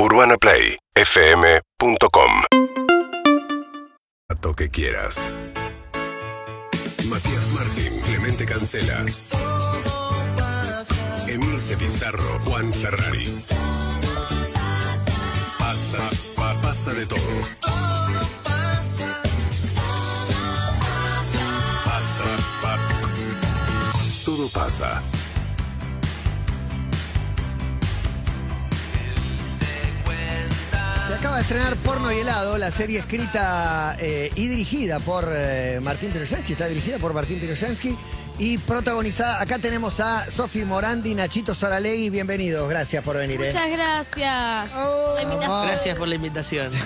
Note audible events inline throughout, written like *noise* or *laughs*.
UrbanaPlayFM.com Dato que quieras. Matías Martín, Clemente Cancela. Emilce Pizarro, Juan Ferrari. Pasa, pa- pasa de todo. Pasa, pa- todo pasa. Acaba de estrenar Porno y Helado, la serie escrita eh, y dirigida por eh, Martín Piroyansky, está dirigida por Martín Piroyansky y protagonizada, acá tenemos a Sofi Morandi, Nachito Saralegui, bienvenidos, gracias por venir. eh. Muchas gracias. Oh. Gracias por la invitación. *laughs*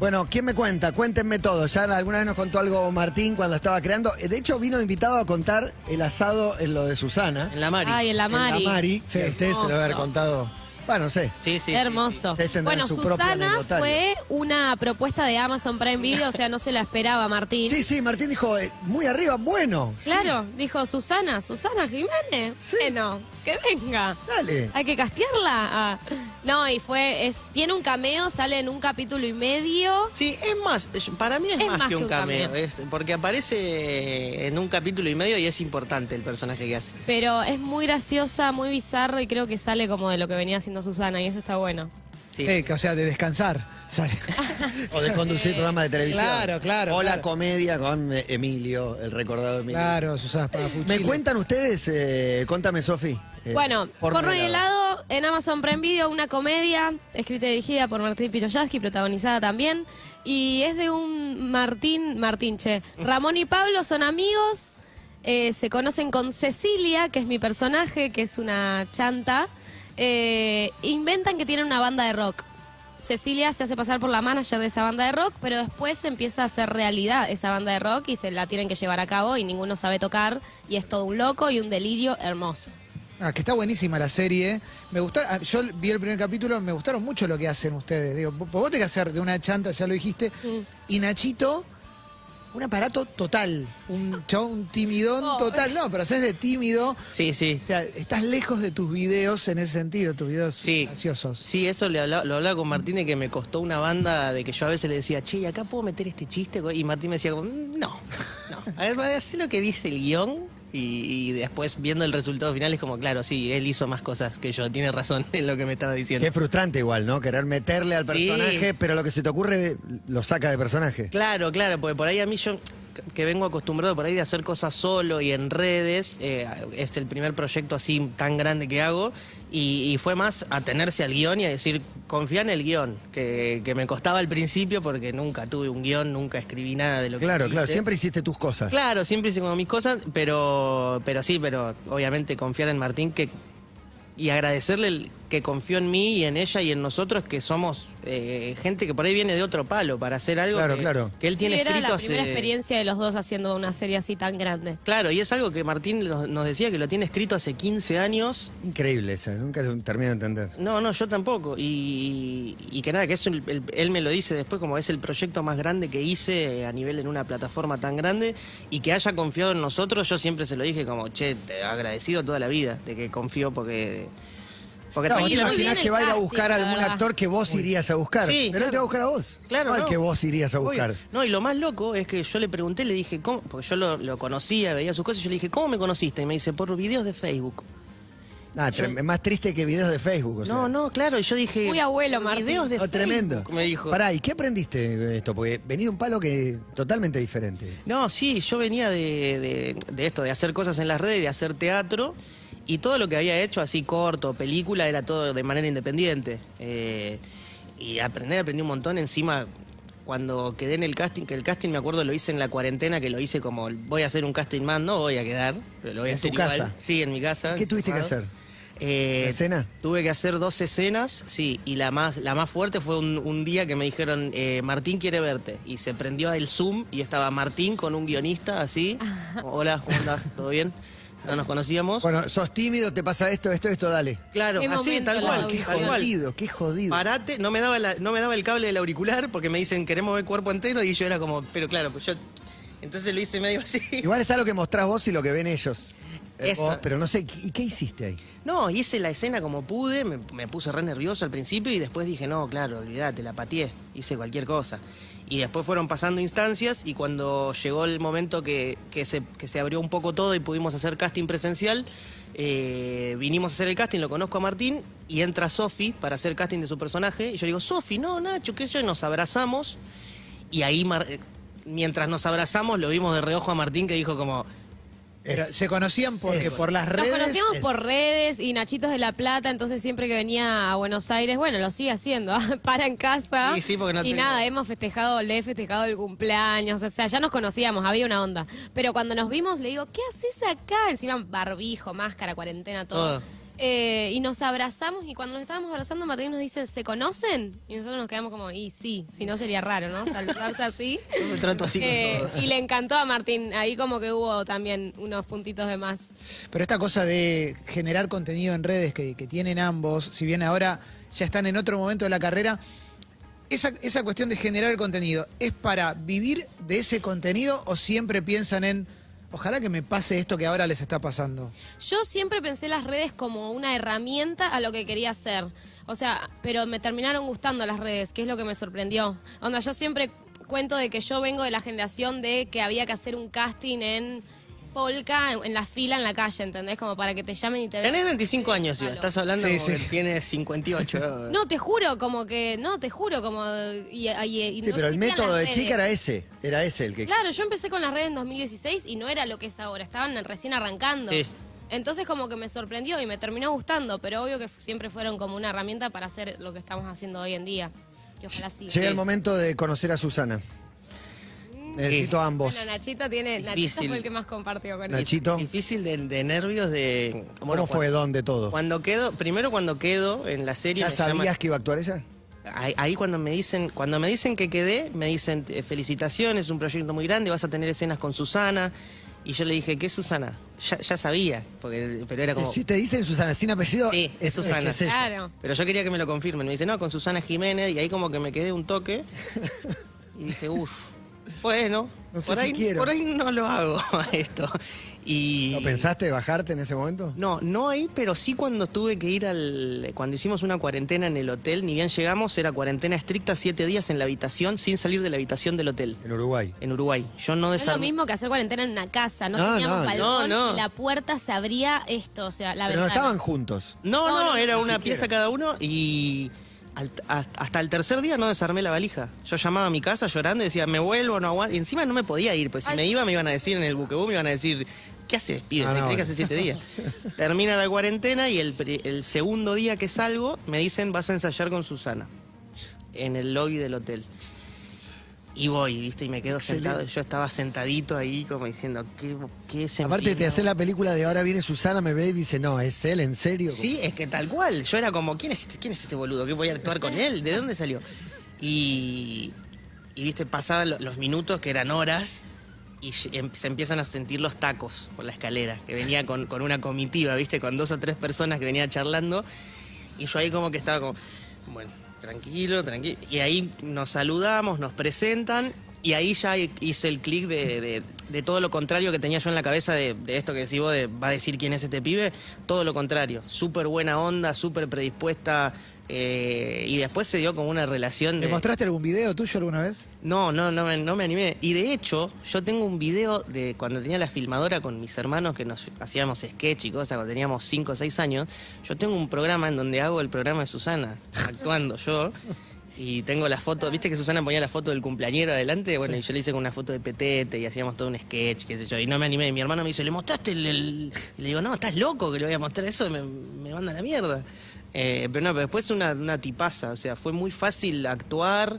Bueno, ¿quién me cuenta? Cuéntenme todo. Ya alguna vez nos contó algo Martín cuando estaba creando. De hecho, vino invitado a contar el asado en lo de Susana. En la Mari. Ay, en la Mari. En la Mari. Sí, ustedes se lo haber contado. Bueno, no sé. Sí, sí. Hermoso. Bueno, su propio Susana anecdotario. fue una propuesta de Amazon Prime Video, o sea, no se la esperaba Martín. Sí, sí, Martín dijo, eh, muy arriba, bueno. Sí, Claro, dijo Susana, Susana Jiménez. Sí. Bueno, que venga. Dale. Hay que castearla. Ah. No, y fue, es, tiene un cameo, sale en un capítulo y medio. Sí, es más, es- para mí es, más, que un cameo, es- porque aparece en un capítulo y medio y es importante el personaje que hace. Pero es muy graciosa, muy bizarra y creo que sale como de lo que venía haciendo Susana y eso está bueno. Sí. Eh, que, o sea, de descansar. Sale. *laughs* O de conducir programas de televisión. Claro, claro, O la claro. comedia con eh, Emilio, el recordado Emilio. Claro, Susana. ¿Me cuentan ustedes? eh, contame, Sofi. eh, Bueno, y helado. helado en Amazon Prime Video, una comedia escrita y dirigida por Martín Piroyaski, protagonizada también. Y es de un Martín, Martín, che. Ramón y Pablo son amigos, eh, se conocen con Cecilia, que es mi personaje, que es una chanta. Eh, inventan que tienen una banda de rock. Cecilia se hace pasar por la manager de esa banda de rock, pero después empieza a hacer realidad esa banda de rock y se la tienen que llevar a cabo y ninguno sabe tocar y es todo un loco y un delirio hermoso. Ah, que está buenísima la serie. Me gusta, ah, yo vi el primer capítulo, me gustaron mucho lo que hacen ustedes. Digo, vos vos tenés que hacer de una chanta, ya lo dijiste. Mm. Y Nachito, un aparato total. Un chabón, un timidón Oh. total. No, pero haces de tímido. Sí, sí. O sea, estás lejos de tus videos en ese sentido, tus videos Sí. graciosos. Sí, eso le habla- lo hablaba con Martín de que me costó una banda de que yo a veces le decía, che, ¿y acá puedo meter este chiste? Y Martín me decía, como, "Mm, no, no. A ver, así lo que dice el guion y, y después viendo el resultado final es como, claro, sí, él hizo más cosas que yo, tiene razón *laughs* en lo que me estaba diciendo. Qué frustrante igual, ¿no? Querer meterle al Sí. personaje, pero lo que se te ocurre lo saca de personaje. Claro, claro, porque por ahí a mí yo que vengo acostumbrado por ahí de hacer cosas solo y en redes, eh, es el primer proyecto así tan grande que hago y, y fue más atenerse al guion y a decir, confía en el guion, que, que me costaba al principio porque nunca tuve un guion, nunca escribí nada de lo que Claro, claro, siempre hiciste tus cosas. Claro, siempre hice como mis cosas, pero, pero sí, pero obviamente confiar en Martín que, y agradecerle el- que confió en mí y en ella y en nosotros, que somos eh, gente que por ahí viene de otro palo para hacer algo Claro, que, claro. que él tiene sí, era escrito la hace... primera experiencia de los dos haciendo una serie así tan grande. Claro, y es algo que Martín nos nos decía que lo tiene escrito hace 15 años. Increíble eso, nunca termino de entender. No, no, yo tampoco. Y, y que nada, que eso el- el- él me lo dice después como es el proyecto más grande que hice a nivel en una plataforma tan grande y que haya confiado en nosotros, yo siempre se lo dije como, che, te agradecido toda la vida de que confió porque... Porque Claro, ¿vos te imaginás que va a ir a buscar a algún verdad. actor que vos irías a buscar? Sí, pero él te va a claro. buscar a vos. Claro, no al no. que vos irías a Obvio. buscar. No, y lo más loco es que yo le pregunté, le dije, ¿cómo? Porque yo lo, lo conocía, veía sus cosas, y yo le dije, ¿cómo me conociste? Y me dice, por videos de Facebook. Ah, es más triste que videos de Facebook. O sea. No, no, claro, y yo dije. Muy abuelo, "Por Martín". Videos de Oh, Facebook, tremendo. Me dijo. Pará, ¿y qué aprendiste de esto? Porque venía de un palo que totalmente diferente. No, sí, yo venía de, de- de esto, de hacer cosas en las redes, de hacer teatro, y todo lo que había hecho, así corto, película, era todo de manera independiente. Eh, y aprender, aprendí un montón. Encima, cuando quedé en el casting, que el casting me acuerdo lo hice en la cuarentena, que lo hice como, voy a hacer un casting más, no voy a quedar, pero lo voy a ¿En hacer tu igual. casa? Sí, en mi casa. ¿Qué tuviste que hacer? Eh, ¿Una escena? Tuve que hacer dos escenas, sí, y la más, la más fuerte fue un, un día que me dijeron, eh, Martín quiere verte, y se prendió el Zoom y estaba Martín con un guionista así, *laughs* hola, ¿cómo andás? ¿Todo bien? No nos conocíamos. Bueno, sos tímido, te pasa esto, esto, esto, dale. claro, Qué así, momento tal la cual, Qué jodido, qué jodido. Parate, no me, daba la- no me daba el cable del auricular porque me dicen, queremos ver el cuerpo entero, y yo era como, pero claro, pues yo... Entonces lo hice medio así. *laughs* Igual está lo que mostrás vos y lo que ven ellos. Eh, Esa. vos- pero no sé, ¿y qué hiciste ahí? No, hice la escena como pude, me, me puse re nervioso al principio y después dije, no, claro, olvídate, la pateé, hice cualquier cosa. Y después fueron pasando instancias y cuando llegó el momento que, que se, que se abrió un poco todo y pudimos hacer casting presencial, eh, vinimos a hacer el casting, lo conozco a Martín y entra Sofi para hacer casting de su personaje. Y yo digo, Sofi, no, Nacho, sé yo, y nos abrazamos. Y ahí, eh, mientras nos abrazamos, lo vimos de reojo a Martín que dijo como, Pero se conocían porque es- por las Nos redes. conocíamos es- por redes y Nachitos de La Plata, entonces siempre que venía a Buenos Aires, bueno, lo sigue haciendo, *laughs* para en casa. Sí, sí, porque no y tengo- nada, hemos festejado, le he festejado el cumpleaños, o sea, ya nos conocíamos, había una onda. Pero cuando nos vimos, le digo, ¿qué haces acá? Encima barbijo, máscara, cuarentena, todo. Todo. Eh, y nos abrazamos y cuando nos estábamos abrazando, Martín nos dice, ¿se conocen? Y nosotros nos quedamos como, y sí, si no sería raro, ¿no? Saludarse así. yo me trato así Eh, con todos. y le encantó a Martín, ahí como que hubo también unos puntitos de más. Pero esta cosa de generar contenido en redes que, que tienen ambos, si bien ahora ya están en otro momento de la carrera, esa, esa cuestión de generar el contenido, ¿es para vivir de ese contenido o siempre piensan en, ojalá que me pase esto que ahora les está pasando? Yo siempre pensé las redes como una herramienta a lo que quería hacer. O sea, pero me terminaron gustando las redes, que es lo que me sorprendió. Onda, yo siempre cuento de que yo vengo de la generación de que había que hacer un casting en Polka, en, en la fila, en la calle, ¿entendés? Como para que te llamen y te vean. Tenés 25 años, Iba. Estás hablando Sí, como sí. que tienes *laughs* 58. No, te juro, como que, no, te juro, como... Y, y- y Sí, no pero el método de redes. chica era ese, era ese el que... Claro, yo empecé con las redes en 2016 y no era lo que es ahora, estaban recién arrancando. Sí. Entonces como que me sorprendió y me terminó gustando, pero obvio que siempre fueron como una herramienta para hacer lo que estamos haciendo hoy en día. Que ojalá siga. Llega el momento de conocer a Susana. Necesito ambos. Bueno, Nachito tiene, Nachito Difícil. fue el que más compartió con él. Nachito, Difícil de, de nervios de... ¿cómo fue? ¿Dónde todo? Cuando quedo, primero cuando quedo en la serie... ¿Ya llaman- sabías que iba a actuar ella? ahí, ahí cuando me dicen cuando me dicen que quedé, me dicen eh, felicitaciones, es un proyecto muy grande, vas a tener escenas con Susana. Y yo le dije, ¿qué es Susana? Ya, ya sabía, porque, pero era como... Si te dicen Susana sin apellido, Sí, es Susana. que es. Claro. Pero yo quería que me lo confirmen. Me dice, no, con Susana Jiménez. Y ahí como que me quedé un toque. *laughs* Y dije, uff, bueno, No sé por, si ahí, quiero. por ahí no lo hago *laughs* a esto. Y... ¿No pensaste bajarte en ese momento? No, no ahí, pero sí cuando tuve que ir al... Cuando hicimos una cuarentena en el hotel, ni bien llegamos, era cuarentena estricta, siete días en la habitación, sin salir de la habitación del hotel, En Uruguay. en Uruguay. Yo no es lo mismo que hacer cuarentena en una casa, no, No, teníamos no, balcón no, la puerta se abría esto, o sea, la Pero no estaban juntos. No, No, no, no, era una siquiera. pieza cada uno y al- a- hasta el tercer día no desarmé la valija. Yo llamaba a mi casa llorando y decía, me vuelvo, no aguanto. Y encima no me podía ir, pues si Ay. me iba me iban a decir en el buquebú, me iban a decir, ¿qué haces, pibe? Ah, ¿Te no, crees que bueno. hace siete días? *laughs* Termina la cuarentena y el, el segundo día que salgo me dicen, vas a ensayar con Susana en el lobby del hotel. Y voy, ¿viste? Y me quedo Excelente. sentado. Yo estaba sentadito ahí como diciendo, ¿qué, qué se Aparte te hace la película de ahora viene Susana, me ve y dice, no, es él, ¿en serio? Sí, es que tal cual. Yo era como, ¿quién es este, quién es este boludo? ¿Qué voy a actuar con él? ¿De dónde salió? Y, y viste, pasaban lo- los minutos que eran horas y em- se empiezan a sentir los tacos por la escalera, que venía con, con una comitiva, viste, con dos o tres personas que venía charlando. Y yo ahí como que estaba como, bueno, tranquilo, tranquilo. Y ahí nos saludamos, nos presentan. Y ahí ya hice el clic de, de- de todo lo contrario que tenía yo en la cabeza de, de esto que decís vos, de va a decir quién es este pibe. Todo lo contrario. Súper buena onda, súper predispuesta. eh, y después se dio como una relación ¿Le de... mostraste algún video tuyo alguna vez? No, no, no, no me animé. Y de hecho, yo tengo un video de cuando tenía la filmadora con mis hermanos que nos hacíamos sketch y cosas, cuando teníamos 5 o 6 años. Yo tengo un programa en donde hago el programa de Susana, actuando yo. *laughs* Y tengo la foto, viste que Susana ponía la foto del cumpleañero adelante, bueno, y yo le hice con una foto de petete y hacíamos todo un sketch, qué sé yo, y no me animé. Y mi hermano me dice, ¿le mostraste el...? el-?" Y le digo, no, estás loco que le voy a mostrar eso, me, me manda la mierda. Eh, pero no, pero después una, una tipaza, o sea, fue muy fácil actuar.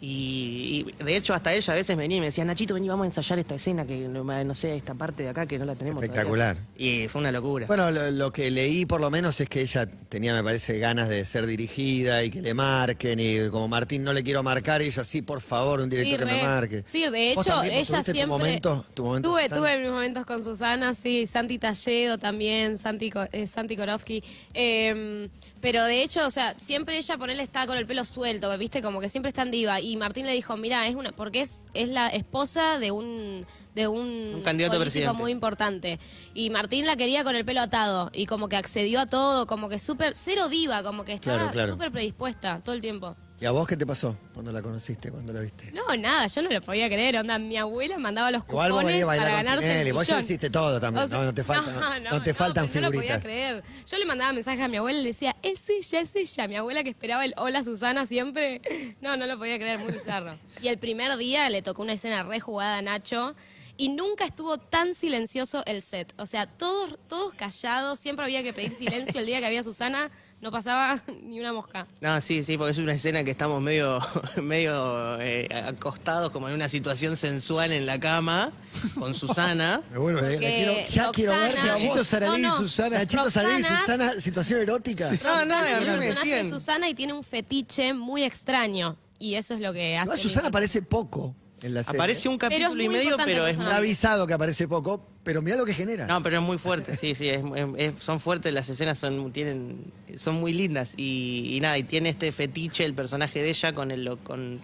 Y, y, de hecho hasta ella a veces venía y me decía, Nachito, vení, vamos a ensayar esta escena que no, no sé, esta parte de acá que no la tenemos todavía". Espectacular. Y fue una locura. Bueno, lo, lo que leí por lo menos es que ella tenía, me parece, ganas de ser dirigida y que le marquen. Y como Martín no le quiero marcar, ella sí, por favor, un director Sí, que me marque. Sí, de ¿Vos hecho, también, ella siempre. Tu momento, tu momento tuve, tuve mis momentos con Susana, sí, Santi Talledo también, Santi, eh, Santi Korowski. Eh, pero de hecho, o sea, siempre ella ponerle está con el pelo suelto, ¿viste? Como que siempre está en diva. Y y Martín le dijo, mira, es una, porque es, es la esposa de un de un, Un candidato a político presidente. muy importante. Y Martín la quería con el pelo atado y como que accedió a todo, como que súper, cero diva, como que estaba Claro, claro. súper predispuesta todo el tiempo. ¿Y a vos qué te pasó cuando la conociste, cuando la viste? No, nada, yo no lo podía creer. Onda, mi abuela mandaba los Igual vos cupones venías para bailando con ganarse Tinelli, el vos ya millón. hiciste todo también, no, no te falta- no- no te faltan pero No lo figuritas. podía creer. Yo le mandaba mensajes a mi abuela y le decía, es ella, es ella. Mi abuela que esperaba el hola Susana siempre. *laughs* No, no lo podía creer, muy bizarro. Y el primer día le tocó una escena re jugada a Nacho. Y nunca estuvo tan silencioso el set. O sea, todos, todos callados. Siempre había que pedir silencio el día que había Susana. No pasaba *laughs* ni una mosca. No, sí, sí, porque es una escena que estamos medio, *laughs* medio eh, acostados, como en una situación sensual en la cama, con Susana. *laughs* Me vuelvo, le- le Porque quiero, ya quiero Roxana- verte a Nachito vos. Saralegui No, y no. Susana. Nachito Saralegui y Susana, situación erótica. No, no, a mí me decían. Susana y tiene un fetiche muy extraño. Y eso es lo que hace. Susana aparece poco en la serie. Aparece un capítulo y medio, pero es muy... avisado que aparece poco, pero mira lo que genera. No, pero es muy fuerte, sí, sí, es- es- es- son fuertes, las escenas son, tienen, son muy lindas y, y nada, y tiene este fetiche el personaje de ella con el, con,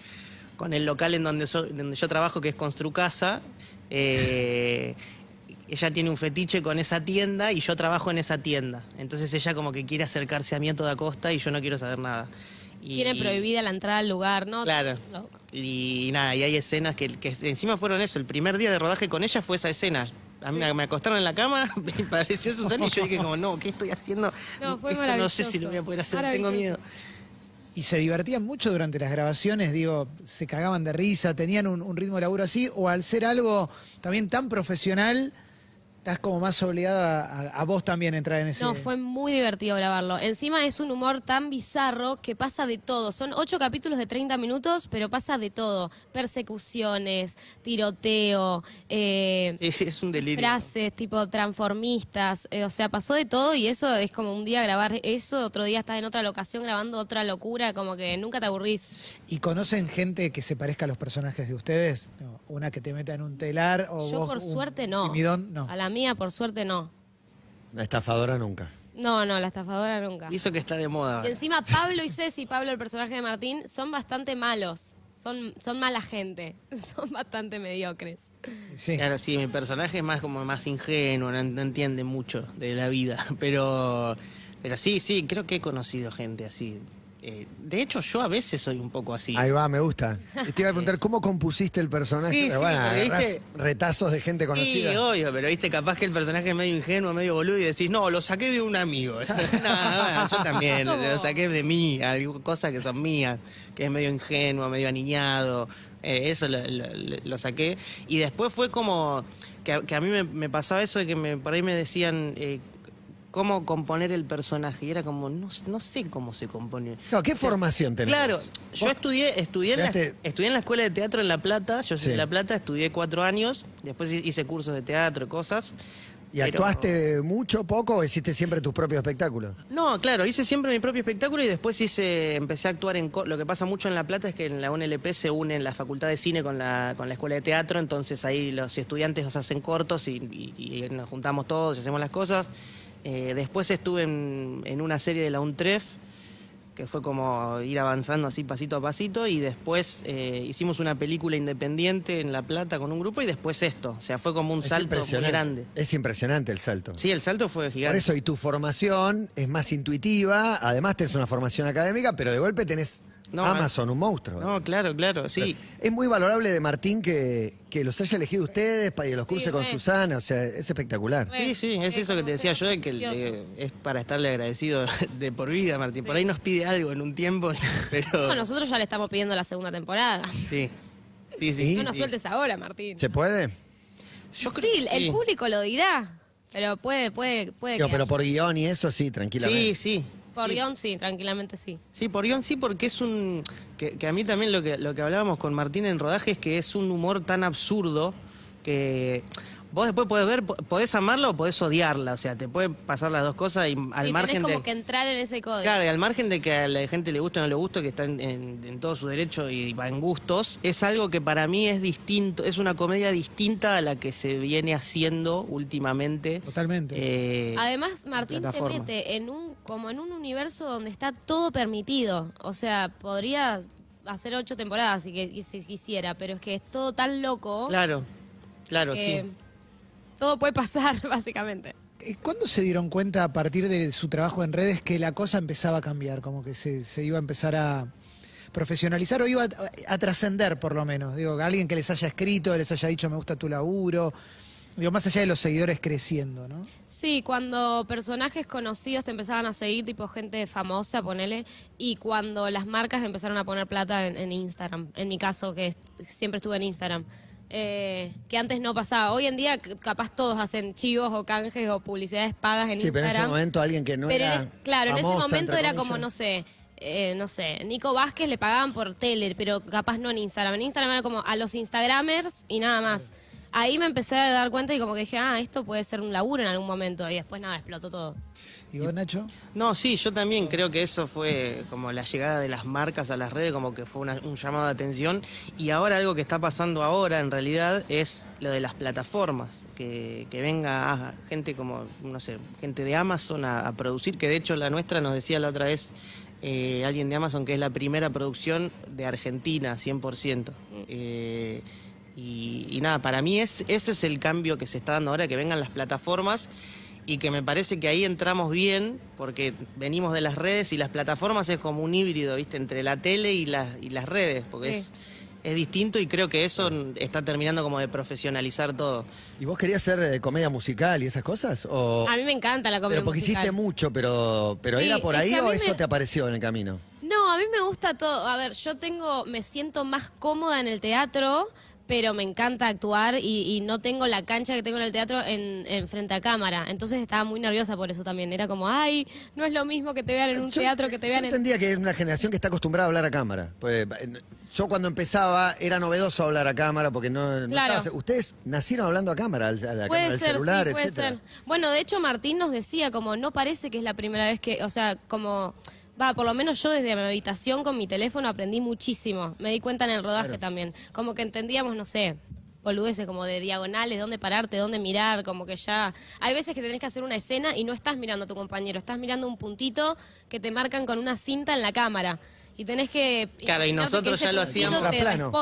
con el local en donde, so- donde yo trabajo, que es Construcasa. Eh, ella tiene un fetiche con esa tienda y yo trabajo en esa tienda. Entonces ella como que quiere acercarse a mí a toda costa y yo no quiero saber nada. Y- Tiene prohibida la entrada al lugar, ¿no? Claro. Loco. Y, nada, y hay escenas que, que encima fueron eso. El primer día de rodaje con ella fue esa escena. A mí me acostaron en la cama, *laughs* me pareció Susana y yo dije como, no, ¿qué estoy haciendo? No, fue Esto no sé si lo voy a poder hacer, tengo miedo. Y se divertían mucho durante las grabaciones, digo, se cagaban de risa, tenían un, un ritmo de laburo así, o al ser algo también tan profesional, estás como más obligada a, a vos también a entrar en ese... No, fue muy divertido grabarlo. Encima es un humor tan bizarro que pasa de todo. Son ocho capítulos de 30 minutos, pero pasa de todo. Persecuciones, tiroteo, eh, es un delirio. frases tipo transformistas. eh, o sea, pasó de todo y eso es como un día grabar eso, otro día estás en otra locación grabando otra locura, como que nunca te aburrís. ¿Y conocen gente que se parezca a los personajes de ustedes? No, una que te meta en un telar o Yo vos por un suerte no. timidón, no. A la mía por suerte no. La estafadora nunca. No, no, la estafadora nunca. Y eso que está de moda. Y ahora. encima *laughs* Pablo y Ceci, Pablo el personaje de Martín, son bastante malos. Son, son mala gente. *laughs* Son bastante mediocres. Sí. Claro, sí, mi personaje es más como más ingenuo, no, no entiende mucho de la vida. *laughs* Pero, pero sí, sí, creo que he conocido gente así. Eh, de hecho, yo a veces soy un poco así. Ahí va, me gusta. Y te iba a preguntar, ¿cómo compusiste el personaje? Sí, sí, bueno, ¿viste? retazos de gente Sí, conocida. obvio, pero viste, capaz que el personaje es medio ingenuo, medio boludo y decís, no, lo saqué de un amigo. *laughs* no, bueno, yo también, ¿Cómo? lo saqué de mí, algo- cosas que son mías, que es medio ingenuo, medio aniñado. eh, eso lo, lo- lo saqué. Y después fue como que, a- que a mí me, me pasaba eso de que me, por ahí me decían. eh, cómo componer el personaje y era como no, no sé cómo se compone Claro, ¿Qué formación tenés? Claro, yo estudié, estudié, en la, estudié en la escuela de teatro en La Plata, yo soy Sí. de La Plata, estudié cuatro años, después hice cursos de teatro, cosas. ¿Y pero- actuaste mucho, poco o hiciste siempre tus propios espectáculos? No, claro, hice siempre mi propio espectáculo y después hice, empecé a actuar en... Lo que pasa mucho en La Plata es que en la UNLP se unen la Facultad de Cine con la, con la Escuela de Teatro, entonces ahí los estudiantes nos hacen cortos y, y- y nos juntamos todos y hacemos las cosas. Eh, después estuve en, en una serie de la UNTREF, que fue como ir avanzando así pasito a pasito, y después eh, hicimos una película independiente en La Plata con un grupo y después esto, o sea, fue como un Es salto muy grande. Es impresionante el salto. Sí, el salto fue gigante. Por eso, y tu formación es más intuitiva, además tenés una formación académica, pero de golpe tenés No, Amazon, un monstruo. No, claro, claro, sí. Es muy valorable de Martín que, que los haya elegido ustedes para que los curse Sí, con. Susana, o sea, es espectacular. Sí, sí, es eso que te decía yo, que es para estarle agradecido *laughs* de por vida, Martín. Por ahí nos pide algo en un tiempo, *laughs* pero... No, nosotros ya le estamos pidiendo la segunda temporada. Sí, sí, sí. No nos sí. sueltes ahora, Martín. ¿Se puede? Yo creo sí, que el sí. público lo dirá. Pero puede, puede, puede que pero por guion y eso sí, tranquilamente. Sí, sí. Por sí. guion, sí, tranquilamente sí. Sí, por guion sí, porque es un... Que, que a mí también lo que, lo que hablábamos con Martín en rodaje es que es un humor tan absurdo que... Vos después podés ver, po- podés amarla o podés odiarla, o sea, te pueden pasar las dos cosas y al sí, margen tenés como de... que entrar en ese código. Claro, y al margen de que a la gente le guste o no le guste, que está en, en- en todo su derecho y va en gustos, es algo que para mí es distinto, es una comedia distinta a la que se viene haciendo últimamente. Totalmente. eh, Además, Martín te mete en un como en un universo donde está todo permitido. O sea, podría hacer ocho temporadas si, que, si quisiera, pero es que es todo tan loco Claro, claro, que sí. todo puede pasar, *laughs* básicamente. ¿Cuándo se dieron cuenta a partir de su trabajo en redes que la cosa empezaba a cambiar? Como que se, se iba a empezar a profesionalizar o iba a, a trascender por lo menos. Digo, alguien que les haya escrito, les haya dicho me gusta tu laburo. Digo, más allá de los seguidores creciendo, ¿no? Sí, cuando personajes conocidos te empezaban a seguir, tipo gente famosa, ponele, y cuando las marcas empezaron a poner plata en, en Instagram, en mi caso, que est- siempre estuve en Instagram, eh, que antes no pasaba. Hoy en día capaz todos hacen chivos o canjes o publicidades pagas en Sí, pero en ese Instagram. momento alguien que no Pero en era es- claro, en ese momento era como, no sé, eh, no sé, Nico Vázquez le pagaban por tele, pero capaz no en Instagram. En Instagram era como a los Instagramers y nada más. Ahí me empecé a dar cuenta y como que dije, ah, esto puede ser un laburo en algún momento. Y después nada, explotó todo. ¿Y vos, Nacho? No, sí, yo también creo que eso fue como la llegada de las marcas a las redes, como que fue una- un llamado de atención. Y ahora algo que está pasando ahora, en realidad, es lo de las plataformas. Que, que venga ah, gente como, no sé, gente de Amazon a, a producir, que de hecho la nuestra nos decía la otra vez eh, alguien de Amazon que es la primera producción de Argentina, 100%. Eh, y, y nada, para mí es, ese es el cambio que se está dando ahora, que vengan las plataformas y que me parece que ahí entramos bien, porque venimos de las redes y las plataformas es como un híbrido, ¿viste? Entre la tele y, las y las redes, porque Sí. es, es distinto y creo que eso está terminando como de profesionalizar todo. ¿Y vos querías hacer eh, comedia musical y esas cosas? O... A mí me encanta la comedia Pero porque musical. hiciste mucho, pero, pero Sí, ¿era por es ahí que o eso me- te apareció en el camino? No, a mí me gusta todo. A ver, yo tengo, me siento más cómoda en el teatro, pero me encanta actuar y, y no tengo la cancha que tengo en el teatro en, en frente a cámara. Entonces estaba muy nerviosa por eso también. Era como, ay, no es lo mismo que te vean en un Yo- teatro que te yo vean en... entendía que es una generación que está acostumbrada a hablar a cámara. Pues, yo cuando empezaba era novedoso hablar a cámara porque no, no Claro. estaba- ustedes nacieron hablando a cámara, al- a la cámara Puede del ser, celular, sí, puede etcétera. ser. Bueno, de hecho Martín nos decía como no parece que es la primera vez que, o sea, como va, por lo menos yo desde mi habitación con mi teléfono aprendí muchísimo. Me di cuenta en el rodaje también, como que entendíamos, no sé, boludeces como de diagonales, dónde pararte, dónde mirar, como que ya hay veces que tenés que hacer una escena y no estás mirando a tu compañero, estás mirando un puntito que te marcan con una cinta en la cámara. Y tenés que... Claro, y nosotros ya lo hacíamos-.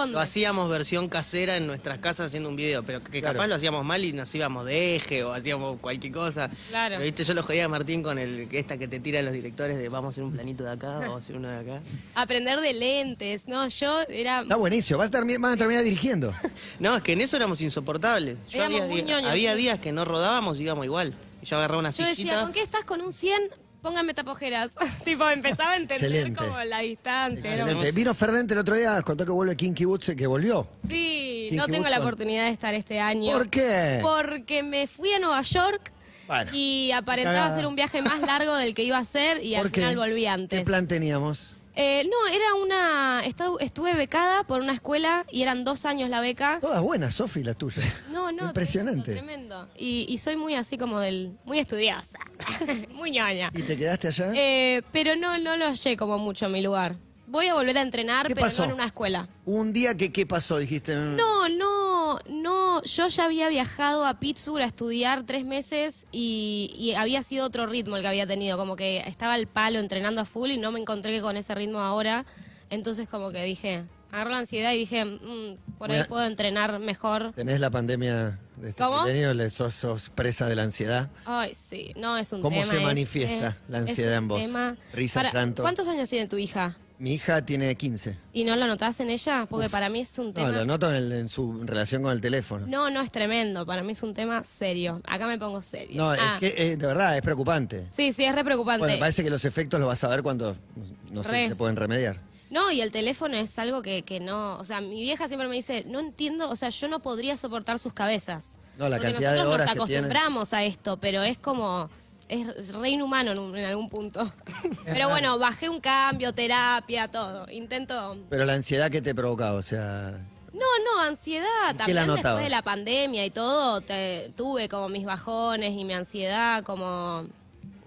Lo hacíamos versión casera en nuestras casas haciendo un video, pero que Claro. capaz lo hacíamos mal y nos íbamos de eje o hacíamos cualquier cosa. Claro. Pero viste, yo lo jodía a Martín con el esta que te tira los directores de vamos a hacer un planito de acá, *laughs* vamos a hacer uno de acá. Aprender de lentes, ¿no? Yo era... Está buenísimo, vas a, termi- van a terminar dirigiendo. *laughs* No, es que en eso éramos insoportables. Yo Éramos había, muy días- ñoños, había sí. días que no rodábamos y íbamos igual. Y yo agarraba una Yo decía, sillita. ¿con qué estás con un 100? Póngame tapojeras. *laughs* tipo, empezaba a entender Excelente. como la distancia. Excelente. Vino Fernández el otro día, contó que vuelve Kinky Boots, que volvió. Sí, Kinky no tengo la con- oportunidad de estar este año. ¿Por qué? Porque me fui a Nueva York Bueno. y aparentaba ser un viaje más largo del que iba a hacer y al ¿Por qué? final volví ¿Qué antes. plan teníamos? Eh, no, era una... estu- Estuve becada por una escuela y eran dos años la beca. Todas buenas, Sofi, las tuyas. No, no. Impresionante. Tremendo. tremendo. Y, y soy muy así como del... Muy estudiosa. *laughs* muy ñoña. ¿Y te quedaste allá? Eh, pero no, no lo hallé como mucho mi lugar. Voy a volver a entrenar, ¿Qué pero pasó? no en una escuela. Un día que, ¿qué pasó? Dijiste. No, no, no. Yo ya había viajado a Pittsburgh a estudiar tres meses y, y había sido otro ritmo el que había tenido. Como que estaba al palo entrenando a full y no me encontré con ese ritmo ahora. Entonces como que dije, agarré la ansiedad y dije, mm, por ahí puedo entrenar mejor. ¿Tenés la pandemia de este ¿Cómo? milenio? ¿Le ¿Sos, sos presa de la ansiedad? Ay, sí, no, es un ¿Cómo tema. se ese, manifiesta la ansiedad en vos? tema. Risa, Para- llanto. ¿Cuántos años tiene tu hija? Mi hija tiene 15. ¿Y no lo notás en ella? Porque para mí es un tema... No, lo noto en, en su relación con el teléfono. No, no es tremendo. Para mí es un tema serio. Acá me pongo serio. No, Ah, es que eh, de verdad es preocupante. Sí, sí, es re preocupante. Bueno, parece que los efectos los vas a ver cuando no sé Re. si se pueden remediar. No, y el teléfono es algo que, que no. O sea, mi vieja siempre me dice, no entiendo, o sea, yo no podría soportar sus cabezas. No, la Porque cantidad de nosotros horas nos que tienen. acostumbramos a esto, pero es como. Es re inhumano en, un- en algún punto. *laughs* pero bueno, bajé un cambio, terapia, todo. Intento. Pero la ansiedad que te provocaba, o sea, No, no, ansiedad. ¿Qué También la después notabas? de la pandemia y todo, te- tuve como mis bajones y mi ansiedad, como.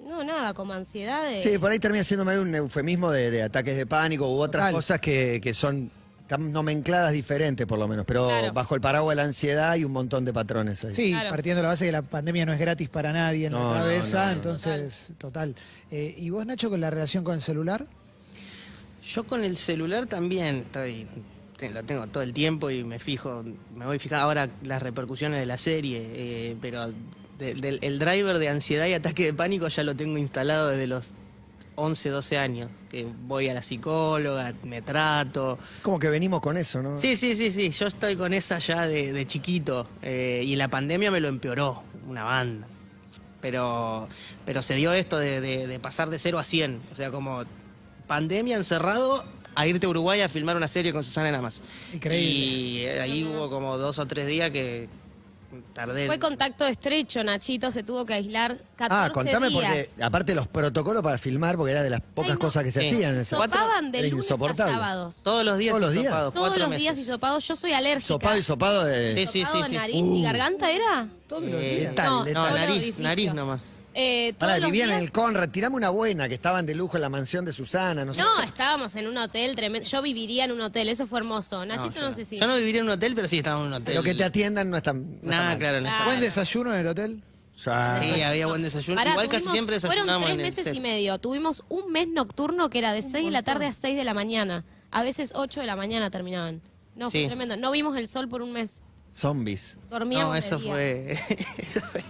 No, nada, como ansiedad de. Sí, por ahí termina siendo medio un eufemismo de, de ataques de pánico u otras Total. cosas que, que son están nomencladas diferentes por lo menos, pero Claro. bajo el paraguas de la ansiedad hay un montón de patrones ahí. Sí, Claro. partiendo de la base de que la pandemia no es gratis para nadie en No, la cabeza, no, no. entonces, total. Eh, ¿Y vos, Nacho, con la relación con el celular? Yo con el celular también estoy, lo tengo todo el tiempo y me fijo, me voy fijando ahora las repercusiones de la serie, eh, pero de- del- el driver de ansiedad y ataque de pánico ya lo tengo instalado desde los 11, 12 años, que voy a la psicóloga, me trato. Como que venimos con eso, ¿no? Sí, sí, sí, sí, yo estoy con esa ya de, de chiquito eh, y la pandemia me lo empeoró, una banda. Pero, pero se dio esto de, de- de pasar de 0 a 100, o sea, como pandemia encerrado a irte a Uruguay a filmar una serie con Susana nada más. Increíble. Y eh, ahí hubo como dos o tres días que tardé. Fue contacto estrecho, Nachito se tuvo que aislar 14 Ah, contame días. porque, aparte los protocolos para filmar, porque era de las pocas Ay, no. cosas que se Sí. hacían. en ese- Sopaban de Era lunes a insoportable. sábados. Todos los días ¿Todos los días? hisopados, Todos cuatro los meses. días hisopados. Yo soy alérgica. Sopado y sopado de... Sí, sí, Hisopado, sí, sí. nariz Uh. y garganta era. Todos los Eh, días. letal, No, letal. No, Todo el nariz, edificio. nariz nomás. Eh, todos los vivían en el Conrad. Tirame una buena, que estaban de lujo en la mansión de Susana. No, sé. No, estábamos en un hotel tremendo. Yo viviría en un hotel, eso fue hermoso. Nachito no, sé si. yo no viviría en un hotel, pero sí estaba en un hotel. Pero que te atiendan no es tan... no está Nada, mal. claro, no está- ¿Buen desayuno en el hotel? Sí, había buen desayuno. Pará, Igual casi tuvimos- siempre Fueron desayunábamos tres en el meses set. y medio. Tuvimos un mes nocturno que era de 6 de la tarde a 6 de la mañana. A veces 8 de la mañana terminaban. No, fue Sí. tremendo. No vimos el sol por un mes. Zombies. Dormíamos No, de eso día. fue, *laughs* eso fue.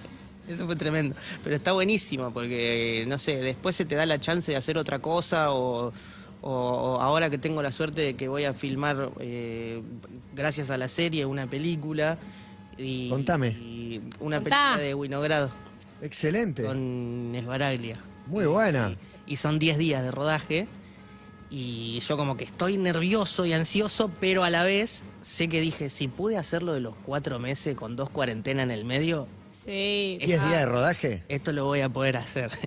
Eso fue tremendo. Pero está buenísimo porque, no sé, después se te da la chance de hacer otra cosa o, o- o ahora que tengo la suerte de que voy a filmar, eh, gracias a la serie, una película. Y, Contame. y una Contá. película de Winogrado Excelente. con Esbaraglia. Muy buena. Y son 10 días de rodaje. Y yo como que estoy nervioso y ansioso, pero a la vez sé que dije, si pude hacerlo de los cuatro meses con dos cuarentenas en el medio, Sí. ¿Diez Ah. días de rodaje? esto lo voy a poder hacer. *laughs*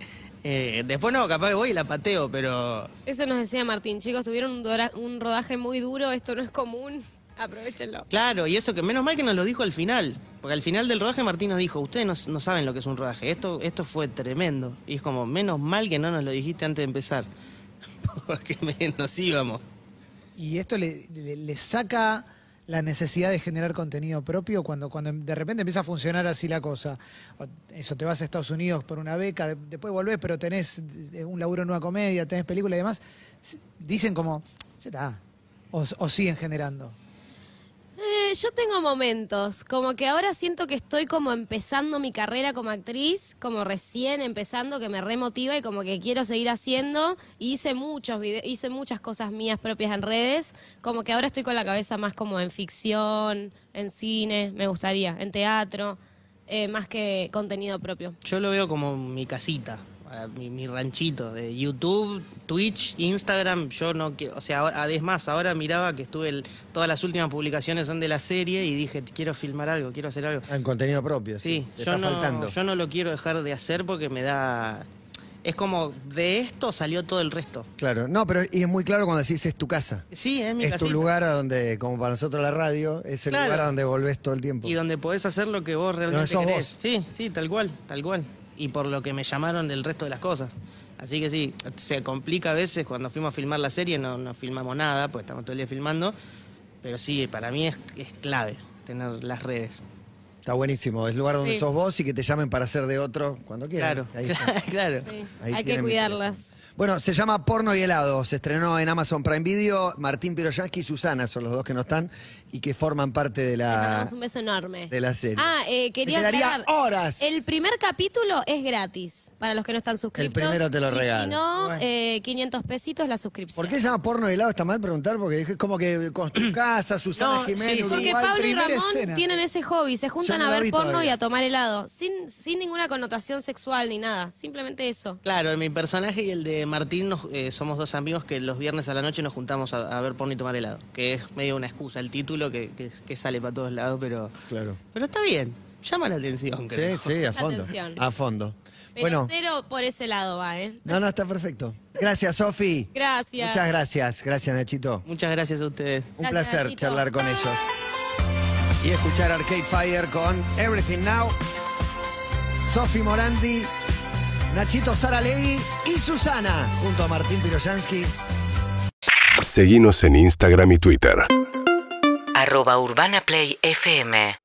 Eh, después no, capaz que voy y la pateo, pero Eso nos decía Martín. Chicos, tuvieron un, dora- un rodaje muy duro. Esto no es común. *laughs* Aprovechenlo. claro, y eso que menos mal que nos lo dijo al final. Porque al final del rodaje Martín nos dijo, ustedes no, no saben lo que es un rodaje, esto, esto fue tremendo. Y es como, menos mal que no nos lo dijiste antes de empezar. *laughs* Porque me- nos íbamos. Y esto le, le- le saca la necesidad de generar contenido propio cuando, cuando de repente empieza a funcionar así la cosa. Eso, te vas a Estados Unidos por una beca, de- después volvés, pero tenés eh, un laburo en una comedia, tenés película y demás. Dicen como, ya está. O siguen generando. Yo tengo momentos, como que ahora siento que estoy como empezando mi carrera como actriz, como recién empezando, que me remotiva y como que quiero seguir haciendo. Y hice muchos vide- hice muchas cosas mías propias en redes, como que ahora estoy con la cabeza más como en ficción, en cine, me gustaría, en teatro, eh, más que contenido propio. Yo lo veo como mi casita, a mi, mi ranchito de YouTube, Twitch, Instagram. Yo no quiero, o sea, además ahora miraba que estuve, el- todas las últimas publicaciones son de la serie y dije, quiero filmar algo, quiero hacer algo. En contenido propio, sí. Yo está no, faltando. yo no lo quiero dejar de hacer porque me da... Es como, de esto salió todo el resto. Claro, no, pero y es muy claro cuando decís es tu casa. Sí, es mi es casita. tu lugar a donde, como para nosotros la radio, es el Claro. lugar a donde volvés todo el tiempo. Y donde podés hacer lo que vos realmente sos querés. vos. Sí, sí, tal cual, tal cual. Y por lo que me llamaron del resto de las cosas. Así que sí, se complica a veces cuando fuimos a filmar la serie, no, no filmamos nada, pues estamos todo el día filmando. Pero sí, para mí es, es clave tener las redes. Está buenísimo, es el lugar donde Sí. sos vos y que te llamen para ser de otro cuando quieran. Claro, Ahí está. *laughs* claro. Sí, Ahí hay que tienen mi cuidarlas. Bueno, se llama Porno y helado, se estrenó en Amazon Prime Video, Martín Piroyansky y Susana son los dos que no están y que forman parte de Le la, mandamos un beso enorme. de la serie. Ah, eh, quería Me quedaría aclarar, horas. El primer capítulo es gratis para los que no están suscritos. primero te lo Y regalo. Si no, Bueno. eh, 500 pesitos la suscripción. ¿Por qué se llama Porno y helado? Está mal preguntar porque es como que con tu casa, Susana No, Jiménez, sí, sí. Porque Uruguay. Pablo y primera Ramón escena. tienen ese hobby, se juntan A ver porno todavía. y a tomar helado, sin, sin ninguna connotación sexual ni nada, simplemente eso. Claro, mi personaje y el de Martín nos- eh, somos dos amigos que los viernes a la noche nos juntamos a, a ver porno y tomar helado. Que es medio una excusa el título que, que- que sale para todos lados, pero, Claro. pero está bien. Llama la atención, creo. Sí, sí, a fondo. Atención. A fondo. Pero Bueno, cero por ese lado va, ¿eh? no, no, está perfecto. Gracias, Sofi. Gracias. Muchas gracias. Gracias, Nachito. Muchas gracias a ustedes. Un Gracias, placer Nachito. charlar con ellos. Y escuchar Arcade Fire con Everything Now. Sofi Morandi, Nachito Saralegui y Susana, junto a Martín Piroyansky. Seguinos en Instagram y Twitter. arroba Urbana Play FM